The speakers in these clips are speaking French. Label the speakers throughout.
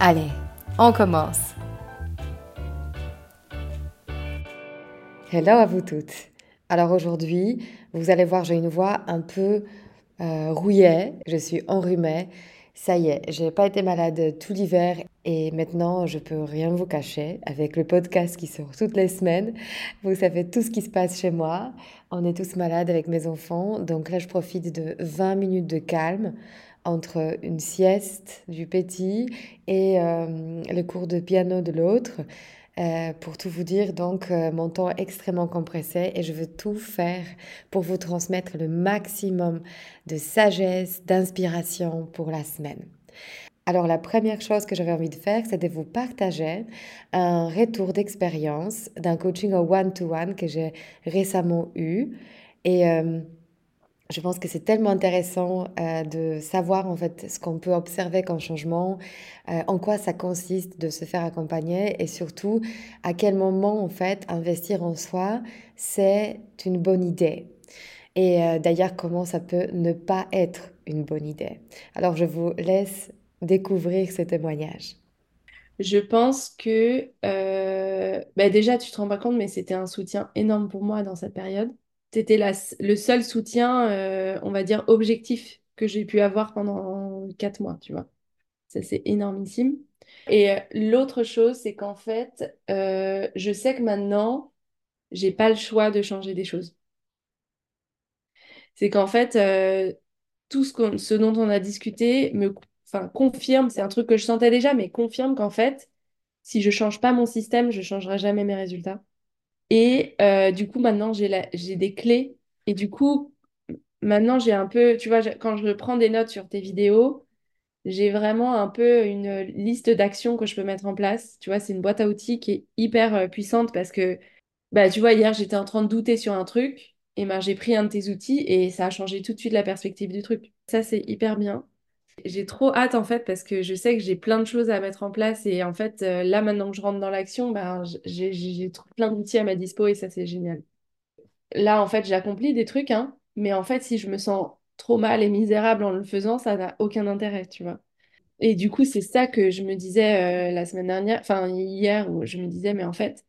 Speaker 1: Allez, on commence. Hello à vous toutes. Alors aujourd'hui, vous allez voir, j'ai une voix un peu euh, rouillée, je suis enrhumée. Ça y est, j'ai pas été malade tout l'hiver et maintenant je peux rien vous cacher avec le podcast qui sort toutes les semaines. Vous savez tout ce qui se passe chez moi. On est tous malades avec mes enfants, donc là je profite de 20 minutes de calme entre une sieste du petit et euh, le cours de piano de l'autre. Euh, pour tout vous dire, donc euh, mon temps est extrêmement compressé et je veux tout faire pour vous transmettre le maximum de sagesse, d'inspiration pour la semaine. Alors la première chose que j'avais envie de faire, c'est de vous partager un retour d'expérience d'un coaching au one-to-one que j'ai récemment eu. Et je pense que c'est tellement intéressant euh, de savoir en fait ce qu'on peut observer comme changement, euh, en quoi ça consiste de se faire accompagner et surtout à quel moment en fait investir en soi c'est une bonne idée. Et euh, d'ailleurs comment ça peut ne pas être une bonne idée? Alors je vous laisse découvrir ce témoignage.
Speaker 2: Je pense que bah déjà tu te rends pas compte mais c'était un soutien énorme pour moi dans cette période c'était le seul soutien, euh, on va dire, objectif que j'ai pu avoir pendant quatre mois, tu vois. Ça, c'est énormissime. Et euh, l'autre chose, c'est qu'en fait, euh, je sais que maintenant, j'ai pas le choix de changer des choses. C'est qu'en fait, tout ce, dont on a discuté me confirme, c'est un truc que je sentais déjà, mais confirme qu'en fait, si je change pas mon système, je changerai jamais mes résultats. Et euh, du coup, maintenant, j'ai j'ai des clés. Et du coup, maintenant, j'ai un peu, tu vois, quand je prends des notes sur tes vidéos, j'ai vraiment un peu une liste d'actions que je peux mettre en place. Tu vois, c'est une boîte à outils qui est hyper euh, puissante parce que, bah, tu vois, hier, j'étais en train de douter sur un truc et ben, j'ai pris un de tes outils et ça a changé tout de suite la perspective du truc. Ça, c'est hyper bien. J'ai trop hâte en fait parce que je sais que j'ai plein de choses à mettre en place et en fait euh, là maintenant que je rentre dans l'action, ben, j'ai plein d'outils à ma dispo et ça c'est génial. Là en fait j'accomplis des trucs, hein, mais en fait si je me sens trop mal et misérable en le faisant, ça n'a aucun intérêt, tu vois. Et du coup c'est ça que je me disais euh, la semaine dernière, enfin hier où je me disais mais en fait,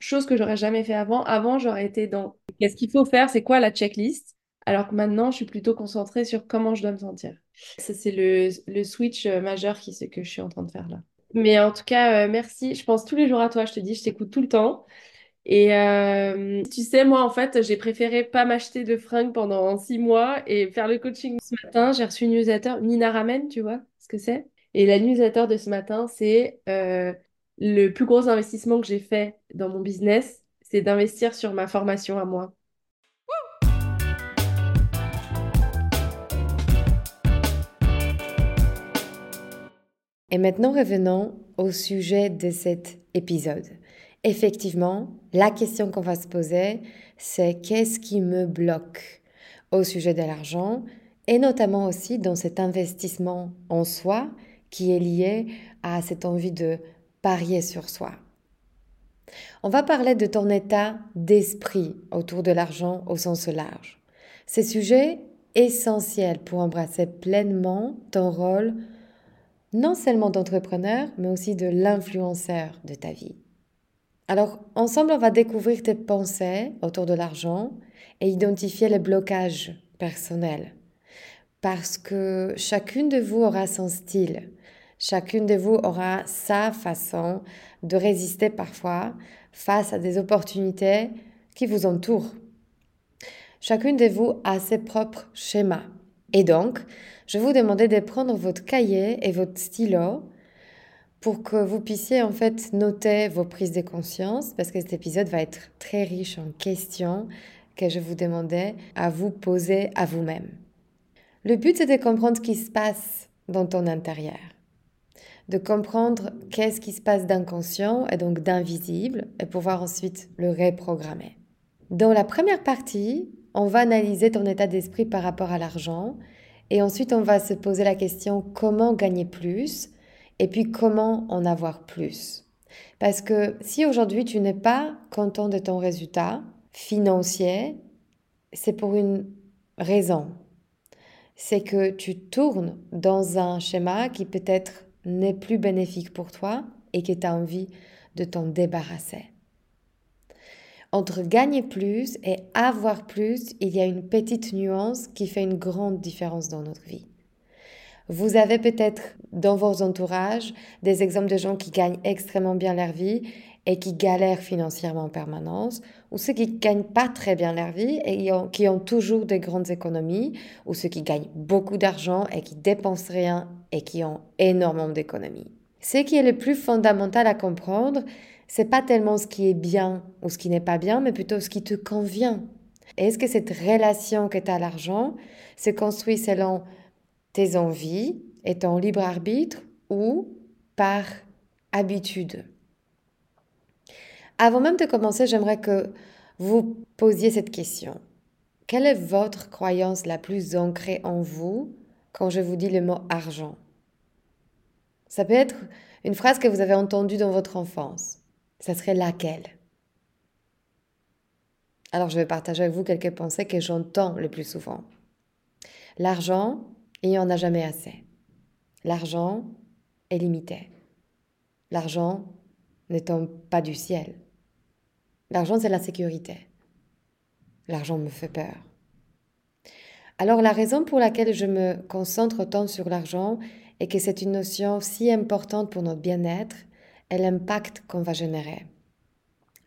Speaker 2: chose que j'aurais jamais fait avant, avant j'aurais été dans qu'est-ce qu'il faut faire, c'est quoi la checklist? Alors que maintenant, je suis plutôt concentrée sur comment je dois me sentir. Ça, c'est le, switch euh, majeur qui, que je suis en train de faire là. Mais en tout cas, euh, merci. Je pense tous les jours à toi, je te dis, je t'écoute tout le temps. Et euh, tu sais, moi, en fait, j'ai préféré pas m'acheter de fringues pendant six mois et faire le coaching ce matin. J'ai reçu une newsletter, Nina Ramen, tu vois ce que c'est? Et la newsletter de ce matin, c'est le plus gros investissement que j'ai fait dans mon business, c'est d'investir sur ma formation à moi.
Speaker 1: Et maintenant, revenons au sujet de cet épisode. Effectivement, la question qu'on va se poser, c'est qu'est-ce qui me bloque au sujet de l'argent et notamment aussi dans cet investissement en soi qui est lié à cette envie de parier sur soi. On va parler de ton état d'esprit autour de l'argent au sens large. C'est sujet essentiel pour embrasser pleinement ton rôle non seulement d'entrepreneur, mais aussi de l'influenceur de ta vie. Alors, ensemble, on va découvrir tes pensées autour de l'argent et identifier les blocages personnels. Parce que chacune de vous aura son style, Chacune de vous aura sa façon de résister parfois face à des opportunités qui vous entourent. Chacune de vous a ses propres schémas. Et donc, je vous demandais de prendre votre cahier et votre stylo pour que vous puissiez en fait noter vos prises de conscience, parce que cet épisode va être très riche en questions que je vous demandais à vous poser à vous-même. Le but, c'est de comprendre ce qui se passe dans ton intérieur de comprendre qu'est-ce qui se passe d'inconscient et donc d'invisible et pouvoir ensuite le reprogrammer. Dans la première partie, on va analyser ton état d'esprit par rapport à l'argent et ensuite on va se poser la question comment gagner plus et puis comment en avoir plus? Parce que si aujourd'hui tu n'es pas content de ton résultat financier, c'est pour une raison. C'est que tu tournes dans un schéma qui peut être n'est plus bénéfique pour toi et que tu as envie de t'en débarrasser. Entre gagner plus et avoir plus, il y a une petite nuance qui fait une grande différence dans notre vie. Vous avez peut-être dans vos entourages des exemples de gens qui gagnent extrêmement bien leur vie et qui galèrent financièrement en permanence, ou ceux qui gagnent pas très bien leur vie et qui ont toujours des grandes économies, ou ceux qui gagnent beaucoup d'argent et qui dépensent rien et qui ont énormément d'économies. Ce qui est le plus fondamental à comprendre, c'est pas tellement ce qui est bien ou ce qui n'est pas bien, mais plutôt ce qui te convient. Est-ce que cette relation que tu as à l'argent se construit selon tes envies et ton libre arbitre ou par habitude? Avant même de commencer, j'aimerais que vous posiez cette question. Quelle est votre croyance la plus ancrée en vous quand je vous dis le mot argent? Ça peut être une phrase que vous avez entendue dans votre enfance. Ça serait laquelle? Alors je vais partager avec vous quelques pensées que j'entends le plus souvent. L'argent, il n'y en a jamais assez. L'argent est limité. L'argent ne tombe pas du ciel. L'argent, c'est la sécurité. L'argent me fait peur. Alors la raison pour laquelle je me concentre tant sur l'argent est que c'est une notion si importante pour notre bien-être l'impact qu'on va générer.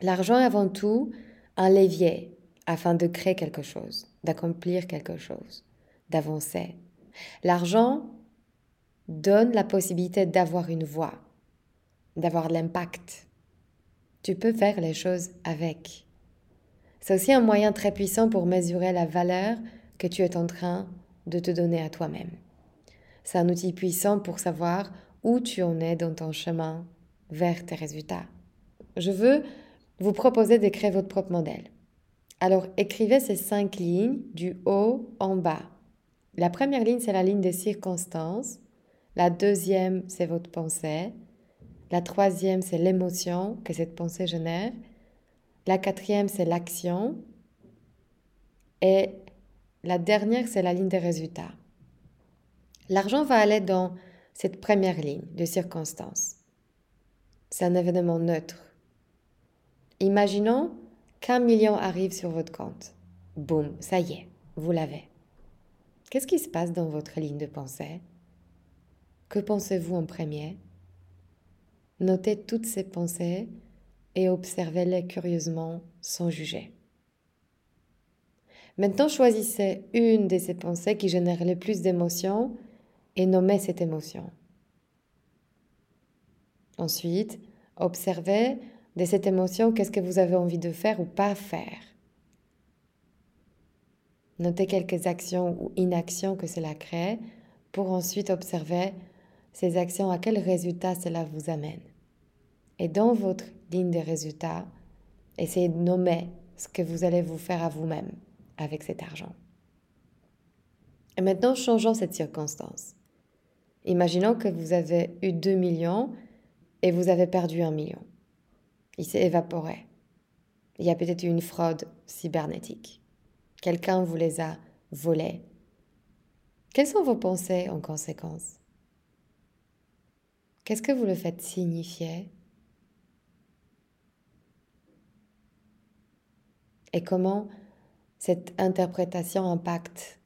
Speaker 1: L'argent est avant tout un levier afin de créer quelque chose, d'accomplir quelque chose, d'avancer. L'argent donne la possibilité d'avoir une voix, d'avoir l'impact, tu peux faire les choses avec. C'est aussi un moyen très puissant pour mesurer la valeur que tu es en train de te donner à toi-même. C'est un outil puissant pour savoir où tu en es dans ton chemin vers tes résultats. Je veux vous proposer d'écrire votre propre modèle. Alors écrivez ces cinq lignes du haut en bas. La première ligne, c'est la ligne des circonstances. La deuxième, c'est votre pensée. La troisième, c'est l'émotion que cette pensée génère. La quatrième, c'est l'action. Et la dernière, c'est la ligne des résultats. L'argent va aller dans cette première ligne de circonstance. C'est un événement neutre. Imaginons qu'un million arrive sur votre compte. Boum, ça y est, vous l'avez. Qu'est-ce qui se passe dans votre ligne de pensée? Que pensez-vous en premier? Notez toutes ces pensées et observez-les curieusement sans juger. Maintenant, choisissez une de ces pensées qui génère le plus d'émotions et nommez cette émotion. Ensuite, observez de cette émotion qu'est-ce que vous avez envie de faire ou pas faire. Notez quelques actions ou inactions que cela crée pour ensuite observer ces actions, à quel résultat cela vous amène. Et dans votre ligne de résultats, essayez de nommer ce que vous allez vous faire à vous-même avec cet argent. Et maintenant, changeons cette circonstance. Imaginons que vous avez eu 2 millions et vous avez perdu 1 million. Il s'est évaporé. Il y a peut-être eu une fraude cybernétique. Quelqu'un vous les a volés. Quelles sont vos pensées en conséquence? Qu'est-ce que vous le faites signifier? Et comment cette interprétation impacte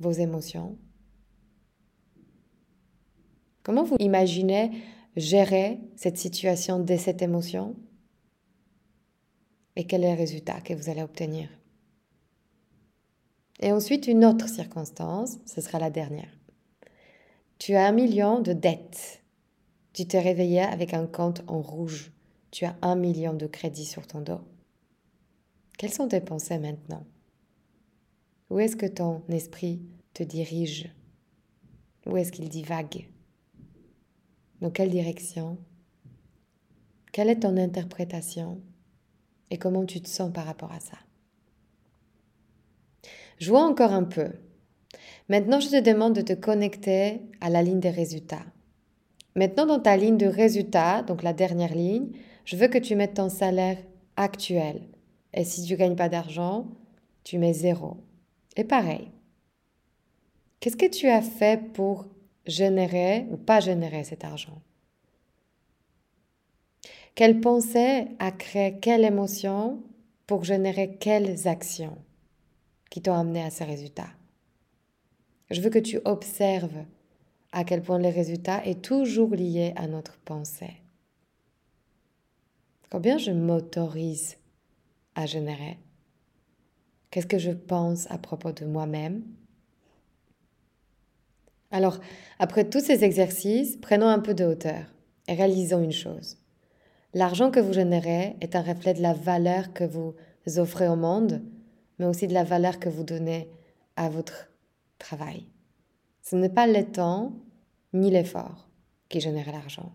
Speaker 1: vos émotions? Comment vous imaginez gérer cette situation de cette émotion? Et quel est le résultat que vous allez obtenir? Et ensuite, une autre circonstance, ce sera la dernière. Tu as un million de dettes. Tu t'es réveillé avec un compte en rouge. Tu as un million de crédits sur ton dos. Quelles sont tes pensées maintenant? Où est-ce que ton esprit te dirige? Où est-ce qu'il divague? Dans quelle direction? Quelle est ton interprétation? Et comment tu te sens par rapport à ça? Jouons encore un peu. Maintenant, je te demande de te connecter à la ligne des résultats. Maintenant, dans ta ligne de résultats, donc la dernière ligne, je veux que tu mettes ton salaire actuel. Et si tu ne gagnes pas d'argent, tu mets zéro. Et pareil. Qu'est-ce que tu as fait pour générer ou pas générer cet argent. Quelle pensée a créé quelle émotion pour générer quelles actions qui t'ont amené à ces résultats? Je veux que tu observes à quel point les résultats est toujours lié à notre pensée. Combien je m'autorise à générer? Qu'est-ce que je pense à propos de moi-même? Alors, après tous ces exercices, prenons un peu de hauteur et réalisons une chose. L'argent que vous générez est un reflet de la valeur que vous offrez au monde, mais aussi de la valeur que vous donnez à votre travail. Ce n'est pas le temps ni l'effort qui génère l'argent.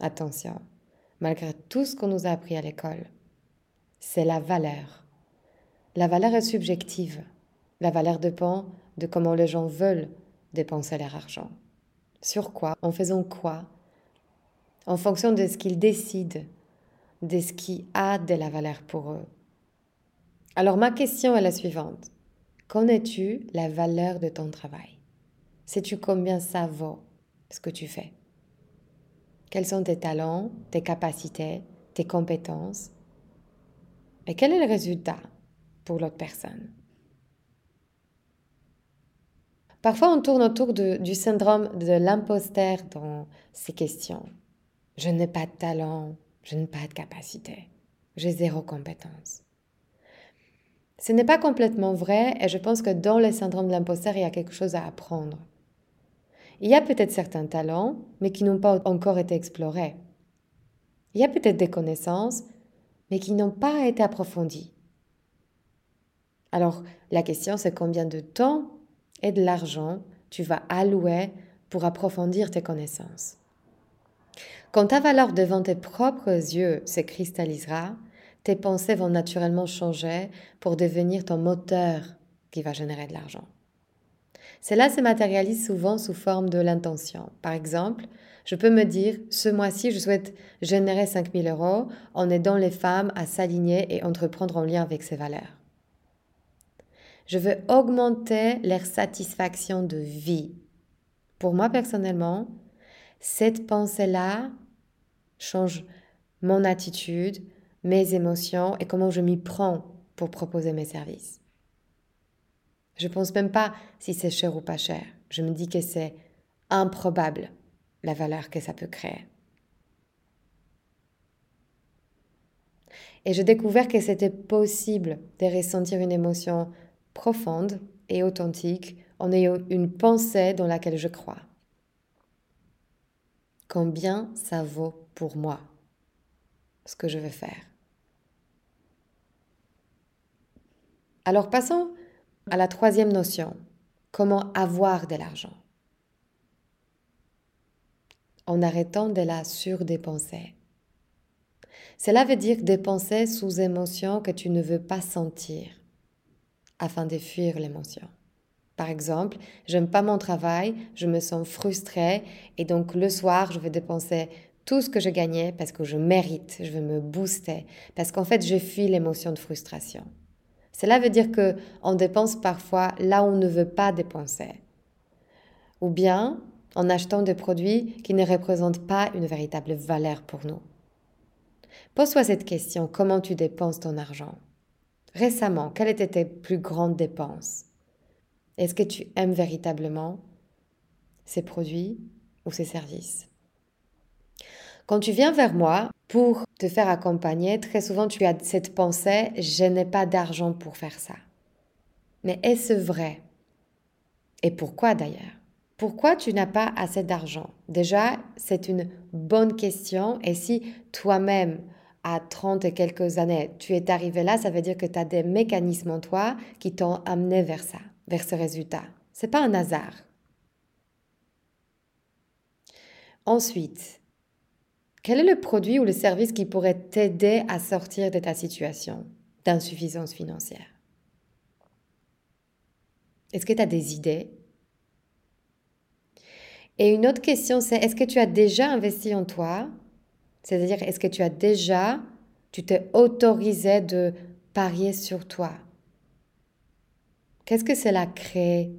Speaker 1: Attention, malgré tout ce qu'on nous a appris à l'école, c'est la valeur. La valeur est subjective. La valeur dépend de comment les gens veulent dépenser leur argent. Sur quoi En faisant quoi? En fonction de ce qu'ils décident, de ce qui a de la valeur pour eux. Alors ma question est la suivante. Connais-tu la valeur de ton travail? Sais-tu combien ça vaut ce que tu fais? Quels sont tes talents, tes capacités, tes compétences? Et quel est le résultat pour l'autre personne? Parfois, on tourne autour du syndrome de l'imposteur dans ces questions. Je n'ai pas de talent, je n'ai pas de capacité, j'ai zéro compétence. Ce n'est pas complètement vrai et je pense que dans le syndrome de l'imposteur, il y a quelque chose à apprendre. Il y a peut-être certains talents, mais qui n'ont pas encore été explorés. Il y a peut-être des connaissances, mais qui n'ont pas été approfondies. Alors, la question, c'est combien de temps et de l'argent tu vas allouer pour approfondir tes connaissances. Quand ta valeur devant tes propres yeux se cristallisera, tes pensées vont naturellement changer pour devenir ton moteur qui va générer de l'argent. Cela se matérialise souvent sous forme de l'intention. Par exemple, je peux me dire, ce mois-ci, je souhaite générer 5000 euros en aidant les femmes à s'aligner et entreprendre en lien avec ces valeurs. Je veux augmenter leur satisfaction de vie. Pour moi personnellement, cette pensée-là change mon attitude, mes émotions et comment je m'y prends pour proposer mes services. Je ne pense même pas si c'est cher ou pas cher. Je me dis que c'est improbable la valeur que ça peut créer. Et j'ai découvert que c'était possible de ressentir une émotion profonde et authentique en ayant une pensée dans laquelle je crois. Combien ça vaut pour moi ce que je veux faire. Alors passons à la troisième notion, comment avoir de l'argent. En arrêtant de la surdépenser. Cela veut dire dépenser sous émotion que tu ne veux pas sentir, afin de fuir l'émotion. Par exemple, j'aime pas mon travail, je me sens frustrée et donc le soir, je vais dépenser tout ce que je gagnais parce que je mérite, je veux me booster, parce qu'en fait, je fuis l'émotion de frustration. Cela veut dire que on dépense parfois là où on ne veut pas dépenser. Ou bien en achetant des produits qui ne représentent pas une véritable valeur pour nous. Pose-toi cette question, comment tu dépenses ton argent? Récemment, quelles étaient tes plus grandes dépenses? Est-ce que tu aimes véritablement ces produits ou ses services? Quand tu viens vers moi pour te faire accompagner, très souvent tu as cette pensée, je n'ai pas d'argent pour faire ça. Mais est-ce vrai? Et pourquoi d'ailleurs? Pourquoi tu n'as pas assez d'argent? Déjà, c'est une bonne question. Et si toi-même, à 30 et quelques années, tu es arrivé là, ça veut dire que tu as des mécanismes en toi qui t'ont amené vers ça, vers ce résultat. C'est pas un hasard. Ensuite, quel est le produit ou le service qui pourrait t'aider à sortir de ta situation d'insuffisance financière? Est-ce que tu as des idées? Et une autre question, c'est est-ce que tu as déjà investi en toi C'est-à-dire, est-ce que tu as déjà, tu t'es autorisé de parier sur toi? Qu'est-ce que cela crée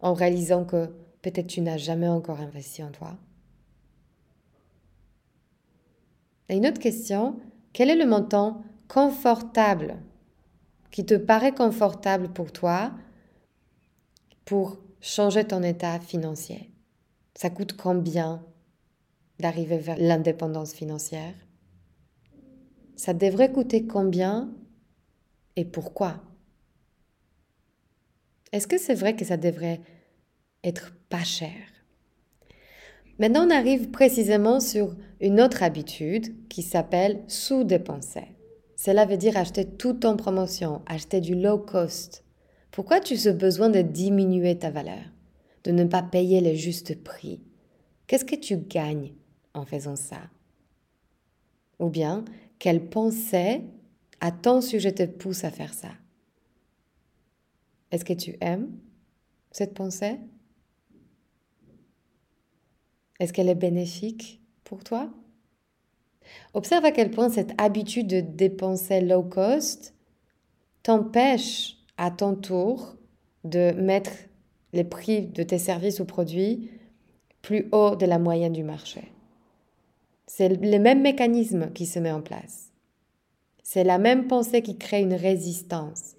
Speaker 1: en réalisant que peut-être tu n'as jamais encore investi en toi? Et une autre question, quel est le montant confortable qui te paraît confortable pour toi pour changer ton état financier? Ça coûte combien? D'arriver vers l'indépendance financière? Ça devrait coûter combien et pourquoi? Est-ce que c'est vrai que ça devrait être pas cher? Maintenant, on arrive précisément sur une autre habitude qui s'appelle sous-dépenser. Cela veut dire acheter tout en promotion, acheter du low cost. Pourquoi tu as besoin de diminuer ta valeur, de ne pas payer le juste prix? Qu'est-ce que tu gagnes? En faisant ça. Ou bien, quelle pensée à ton sujet te pousse à faire ça? Est-ce que tu aimes cette pensée? Est-ce qu'elle est bénéfique pour toi? Observe à quel point cette habitude de dépenser low cost t'empêche à ton tour de mettre les prix de tes services ou produits plus haut de la moyenne du marché. C'est le même mécanisme qui se met en place. C'est la même pensée qui crée une résistance.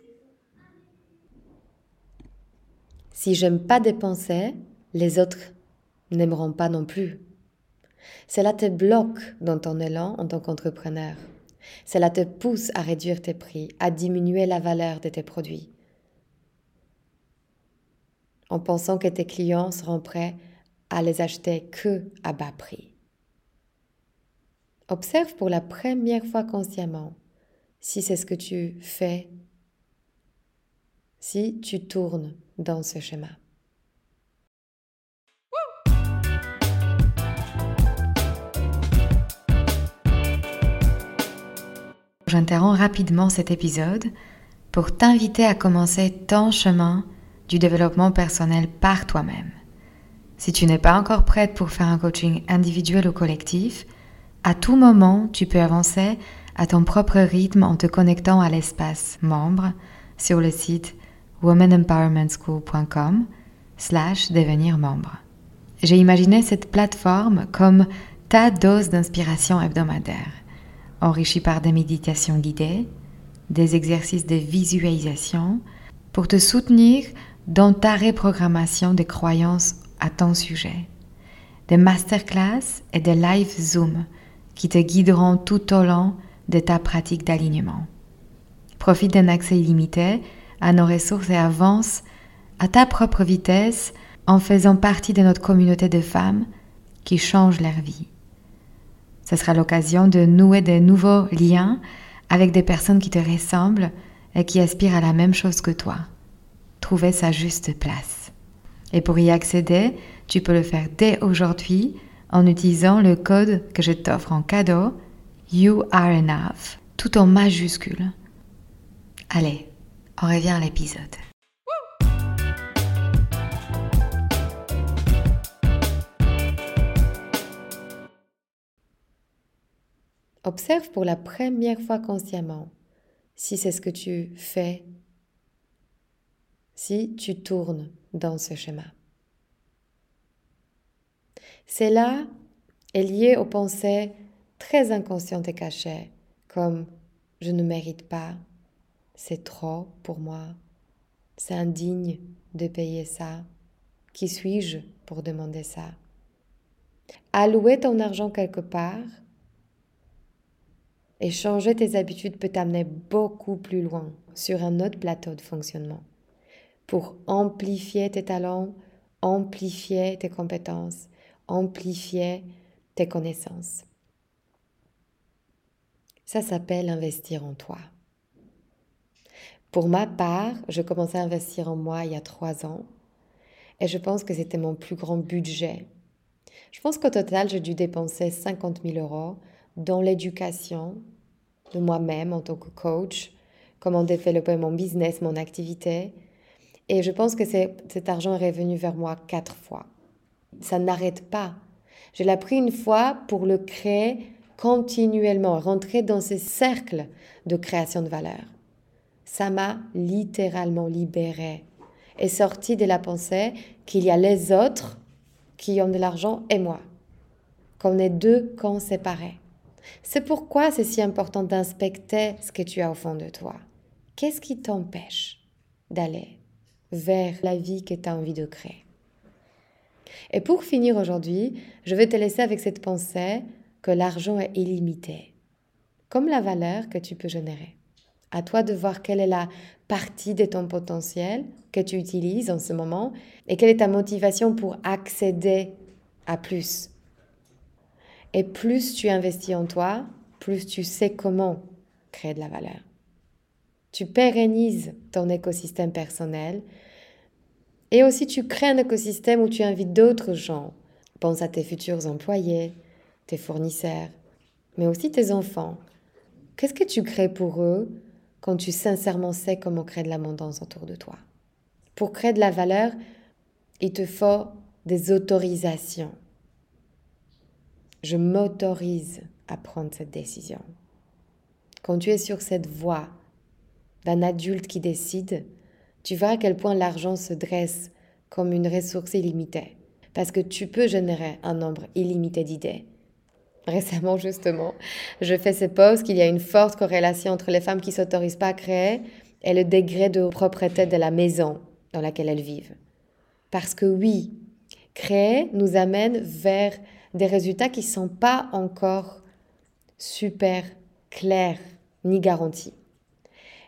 Speaker 1: Si j'aime pas dépenser, les autres n'aimeront pas non plus. Cela te bloque dans ton élan en tant qu'entrepreneur. Cela te pousse à réduire tes prix, à diminuer la valeur de tes produits, en pensant que tes clients seront prêts à les acheter que à bas prix. Observe pour la première fois consciemment si c'est ce que tu fais, si tu tournes dans ce schéma. J'interromps rapidement cet épisode pour t'inviter à commencer ton chemin du développement personnel par toi-même. Si tu n'es pas encore prête pour faire un coaching individuel ou collectif, à tout moment, tu peux avancer à ton propre rythme en te connectant à l'espace membre sur le site womanempowermentschool.com slash devenir membre. J'ai imaginé cette plateforme comme ta dose d'inspiration hebdomadaire enrichi par des méditations guidées, des exercices de visualisation pour te soutenir dans ta reprogrammation des croyances à ton sujet, des masterclass et des live Zoom qui te guideront tout au long de ta pratique d'alignement. Profite d'un accès illimité à nos ressources et avance à ta propre vitesse en faisant partie de notre communauté de femmes qui changent leur vie. Ce sera l'occasion de nouer de nouveaux liens avec des personnes qui te ressemblent et qui aspirent à la même chose que toi. Trouver sa juste place. Et pour y accéder, tu peux le faire dès aujourd'hui en utilisant le code que je t'offre en cadeau, You Are Enough, tout en majuscule. Allez, on revient à l'épisode. Observe pour la première fois consciemment si c'est ce que tu fais, si tu tournes dans ce schéma. Cela est lié aux pensées très inconscientes et cachées, comme je ne mérite pas, c'est trop pour moi, c'est indigne de payer ça, qui suis-je pour demander ça? Allouer ton argent quelque part et changer tes habitudes peut t'amener beaucoup plus loin sur un autre plateau de fonctionnement pour amplifier tes talents, amplifier tes compétences, amplifier tes connaissances. Ça s'appelle investir en toi. Pour ma part, je commençais à investir en moi il y a trois ans et je pense que c'était mon plus grand budget. Je pense qu'au total, j'ai dû dépenser 50 000 euros dans l'éducation de moi-même en tant que coach, comment développer mon business, mon activité. Et je pense que cet argent est revenu vers moi quatre fois. Ça n'arrête pas. Je l'ai pris une fois pour le créer continuellement, rentrer dans ce cercle de création de valeur. Ça m'a littéralement libérée et sorti de la pensée qu'il y a les autres qui ont de l'argent et moi, qu'on est deux camps séparés. C'est pourquoi c'est si important d'inspecter ce que tu as au fond de toi. Qu'est-ce qui t'empêche d'aller vers la vie que tu as envie de créer? Et pour finir aujourd'hui, je vais te laisser avec cette pensée que l'argent est illimité, comme la valeur que tu peux générer. À toi de voir quelle est la partie de ton potentiel que tu utilises en ce moment et quelle est ta motivation pour accéder à plus. Et plus tu investis en toi, plus tu sais comment créer de la valeur. Tu pérennises ton écosystème personnel et aussi tu crées un écosystème où tu invites d'autres gens. Pense à tes futurs employés, tes fournisseurs, mais aussi tes enfants. Qu'est-ce que tu crées pour eux quand tu sincèrement sais comment créer de l'abondance autour de toi? Pour créer de la valeur, il te faut des autorisations je m'autorise à prendre cette décision. Quand tu es sur cette voie d'un adulte qui décide, tu vois à quel point l'argent se dresse comme une ressource illimitée. Parce que tu peux générer un nombre illimité d'idées. Récemment, justement, je fais ce post qu'il y a une forte corrélation entre les femmes qui s'autorisent pas à créer et le degré de propreté de la maison dans laquelle elles vivent. Parce que oui, créer nous amène vers des résultats qui ne sont pas encore super clairs ni garantis.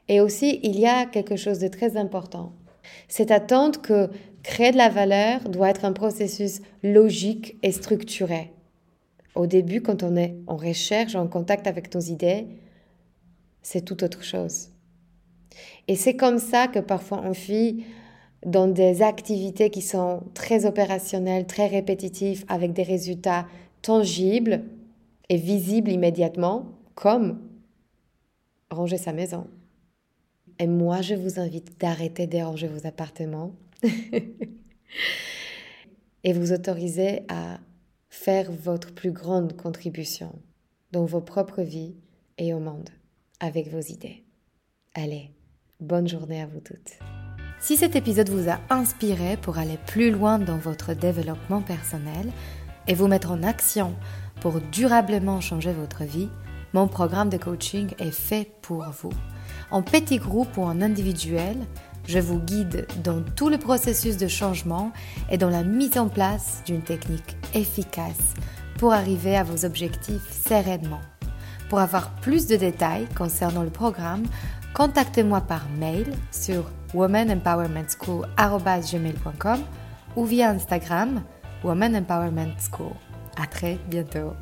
Speaker 1: Et aussi, il y a quelque chose de très important. Cette attente que créer de la valeur doit être un processus logique et structuré. Au début, quand on est en recherche, en contact avec nos idées, c'est tout autre chose. Et c'est comme ça que parfois on vit dans des activités qui sont très opérationnelles, très répétitives, avec des résultats tangibles et visibles immédiatement, comme ranger sa maison. Et moi, je vous invite d'arrêter de ranger vos appartements et vous autoriser à faire votre plus grande contribution dans vos propres vies et au monde avec vos idées. Allez, bonne journée à vous toutes. Si cet épisode vous a inspiré pour aller plus loin dans votre développement personnel et vous mettre en action pour durablement changer votre vie, mon programme de coaching est fait pour vous. En petit groupe ou en individuel, je vous guide dans tout le processus de changement et dans la mise en place d'une technique efficace pour arriver à vos objectifs sereinement. Pour avoir plus de détails concernant le programme, contactez-moi par mail sur womanempowermentschool.com ou via Instagram Woman Empowerment School. À très bientôt.